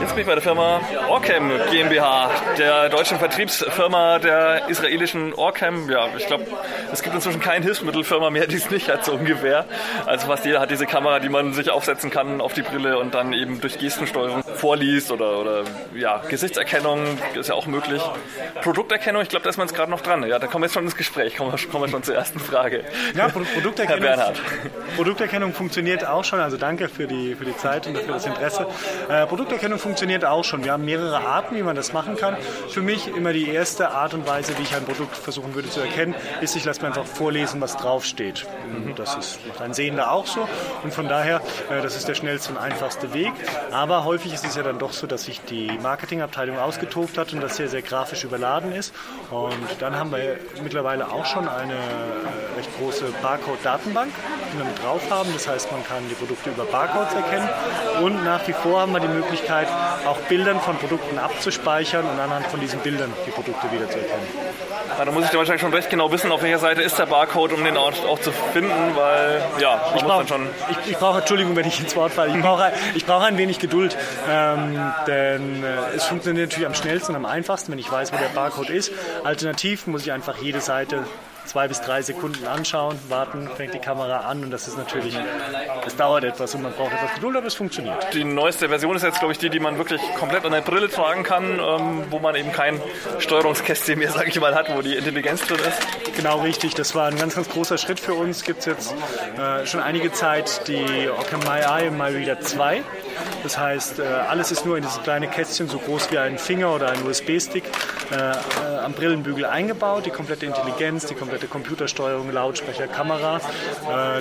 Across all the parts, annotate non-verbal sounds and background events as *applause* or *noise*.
Jetzt bin ich bei der Firma Orcam GmbH, der deutschen Vertriebsfirma der israelischen Orcam. Ja, ich glaube, es gibt inzwischen keine Hilfsmittelfirma mehr, *laughs* die es nicht hat, so ungefähr. Also fast jeder hat diese Kamera, die man sich aufsetzen kann auf die Brille und dann eben durch Gestensteuerung vorliest oder, oder ja, Gesichtserkennung ist ja auch möglich. Produkterkennung, ich glaube, da ist man jetzt gerade noch dran. Ja, da kommen wir jetzt schon ins Gespräch, kommen wir, kommen wir schon zur ersten Frage. Ja, Produkterkennung, *laughs* Herr Bernhard. Produkterkennung funktioniert auch schon, also danke für die, für die Zeit und für das Interesse. Äh, Produkterkennung funktioniert auch schon. Wir haben mehrere Arten, wie man das machen kann. Für mich immer die erste Art und Weise, wie ich ein Produkt versuchen würde zu erkennen, ist, ich lasse mir einfach vorlesen, was draufsteht. Das ist, macht ein Sehender auch so und von daher, äh, das ist der schnellste und einfachste Weg. Aber häufig ist es ja dann doch so, dass sich die Marketingabteilung ausgetobt hat und das sehr, sehr grafisch überladen ist. Und dann haben wir mittlerweile auch schon eine äh, recht große Barcode-Datenbank, die wir mit drauf haben. Das heißt, man kann die Produkte über Barcodes erkennen und nach wie vor haben wir die Möglichkeit, auch Bildern von Produkten abzuspeichern und anhand von diesen Bildern die Produkte wieder zu erkennen. Ja, da muss ich wahrscheinlich schon recht genau wissen, auf welcher Seite ist der Barcode, um den auch, auch zu finden, weil ja, Ich muss brauche, dann schon. ich, ich brauche, Entschuldigung, wenn ich ins Wort falle, ich brauche, ich brauche ein wenig Geduld, ähm, denn äh, es funktioniert natürlich am schnellsten und am einfachsten, wenn ich weiß, wo der Barcode ist. Alternativ muss ich einfach jede Seite zwei bis drei Sekunden anschauen, warten, fängt die Kamera an und das ist natürlich, das dauert etwas und man braucht etwas Geduld, aber es funktioniert. Die neueste Version ist jetzt, glaube ich, die, die man wirklich komplett an der Brille tragen kann, ähm, wo man eben kein Steuerungskästchen mehr, *laughs* sage ich mal, hat, wo die Intelligenz drin ist. Genau richtig, das war ein ganz, ganz großer Schritt für uns. Gibt es jetzt äh, schon einige Zeit die Ocam My Eye My Reader 2. Das heißt, äh, alles ist nur in dieses kleine Kästchen, so groß wie ein Finger oder ein USB-Stick, äh, äh, am Brillenbügel eingebaut. Die komplette Intelligenz, die komplette Computersteuerung, Lautsprecher, Kamera.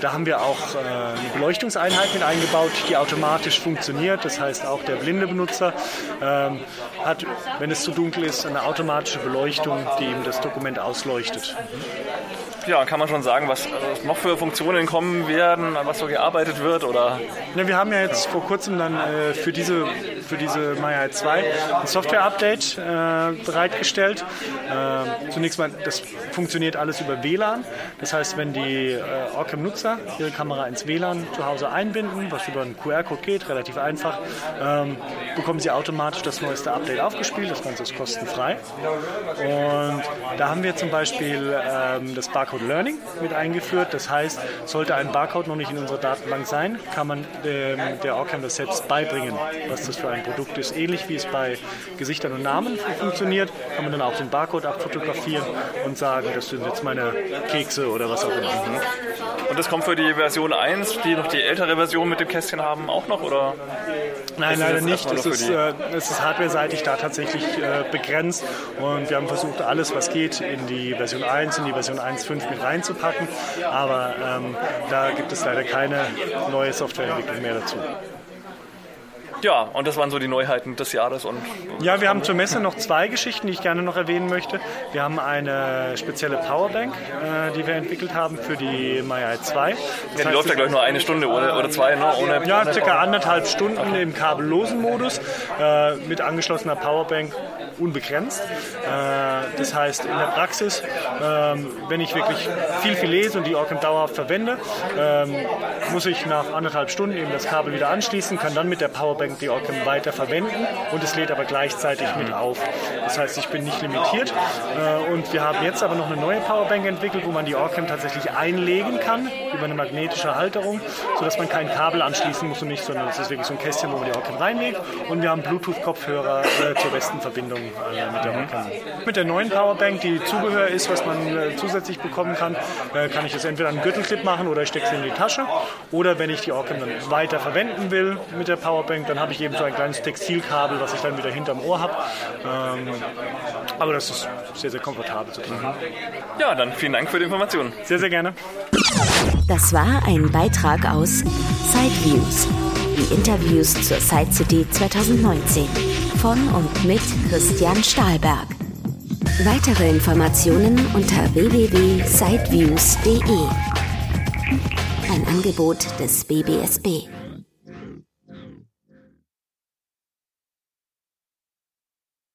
Da haben wir auch eine Beleuchtungseinheit mit eingebaut, die automatisch funktioniert. Das heißt, auch der blinde Benutzer ähm, hat, wenn es zu dunkel ist, eine automatische Beleuchtung, die ihm das Dokument ausleuchtet. Ja, kann man schon sagen, was noch für Funktionen kommen werden, an was so gearbeitet wird oder Ja, wir haben ja jetzt vor kurzem dann äh, für diese, für diese MyEye 2 ein Software-Update äh, bereitgestellt. Äh, zunächst mal, das funktioniert alles über WLAN. Das heißt, wenn die äh, Orcam-Nutzer ihre Kamera ins WLAN zu Hause einbinden, was über einen QR-Code geht, relativ einfach, ähm, bekommen sie automatisch das neueste Update aufgespielt. Das Ganze ist kostenfrei. Und da haben wir zum Beispiel ähm, das Barcode Learning mit eingeführt. Das heißt, sollte ein Barcode noch nicht in unserer Datenbank sein, kann man dem, der Orcam das selbst beibringen, was das für ein Produkt ist. Ähnlich wie es bei Gesichtern und Namen funktioniert, kann man dann auch den Barcode abfotografieren und sagen, das sind jetzt meine Kekse oder was auch immer. und das kommt für die Version 1, die noch die ältere Version mit dem Kästchen haben, auch noch oder? Nein, Das leider nicht. Das nur ist, äh, es ist hardware-seitig da tatsächlich äh, begrenzt und wir haben versucht, alles, was geht, in die Version 1, in die Version 1.5 mit reinzupacken, aber ähm, da gibt es leider keine neue Softwareentwicklung mehr dazu. Ja, und das waren so die Neuheiten des Jahres und Ja, wir haben zur Messe noch zwei Geschichten, die ich gerne noch erwähnen möchte. Wir haben eine spezielle Powerbank, äh, die wir entwickelt haben für die MyEye 2. Das ja, die heißt, läuft ja gleich nur eine Stunde oder, oder zwei, ne? Ohne, Ja, circa anderthalb Stunden im kabellosen Modus äh, mit angeschlossener Powerbank unbegrenzt. Äh, das heißt, in der Praxis, ähm, wenn ich wirklich viel, viel lese und die Orcam dauerhaft verwende, ähm, muss ich nach anderthalb Stunden eben das Kabel wieder anschließen, kann dann mit der Powerbank die Orcam weiter verwenden und es lädt aber gleichzeitig mit auf. Das heißt, ich bin nicht limitiert äh, und wir haben jetzt aber noch eine neue Powerbank entwickelt, wo man die Orcam tatsächlich einlegen kann über eine magnetische Halterung, sodass man kein Kabel anschließen muss und nicht, sondern es ist wirklich so ein Kästchen, wo man die Orcam reinlegt und wir haben Bluetooth-Kopfhörer äh, zur besten Verbindung äh, mit der. Mit der neuen Powerbank, die Zubehör ist, was man äh, zusätzlich bekommen kann, äh, kann ich das entweder an einen Gürtelclip machen oder ich stecke sie in die Tasche oder wenn ich die Orcam dann weiter verwenden will mit der Powerbank, dann habe ich eben so ein kleines Textilkabel, was ich dann wieder hinterm Ohr habe. Ähm, aber das ist sehr, sehr komfortabel zu tragen. Ja, dann vielen Dank für die Informationen. Sehr, sehr gerne. Das war ein Beitrag aus Sideviews. Die Interviews zur Side City 2019 von und mit Christian Stahlberg. Weitere Informationen unter www.sideviews.de. Ein Angebot des BBSB.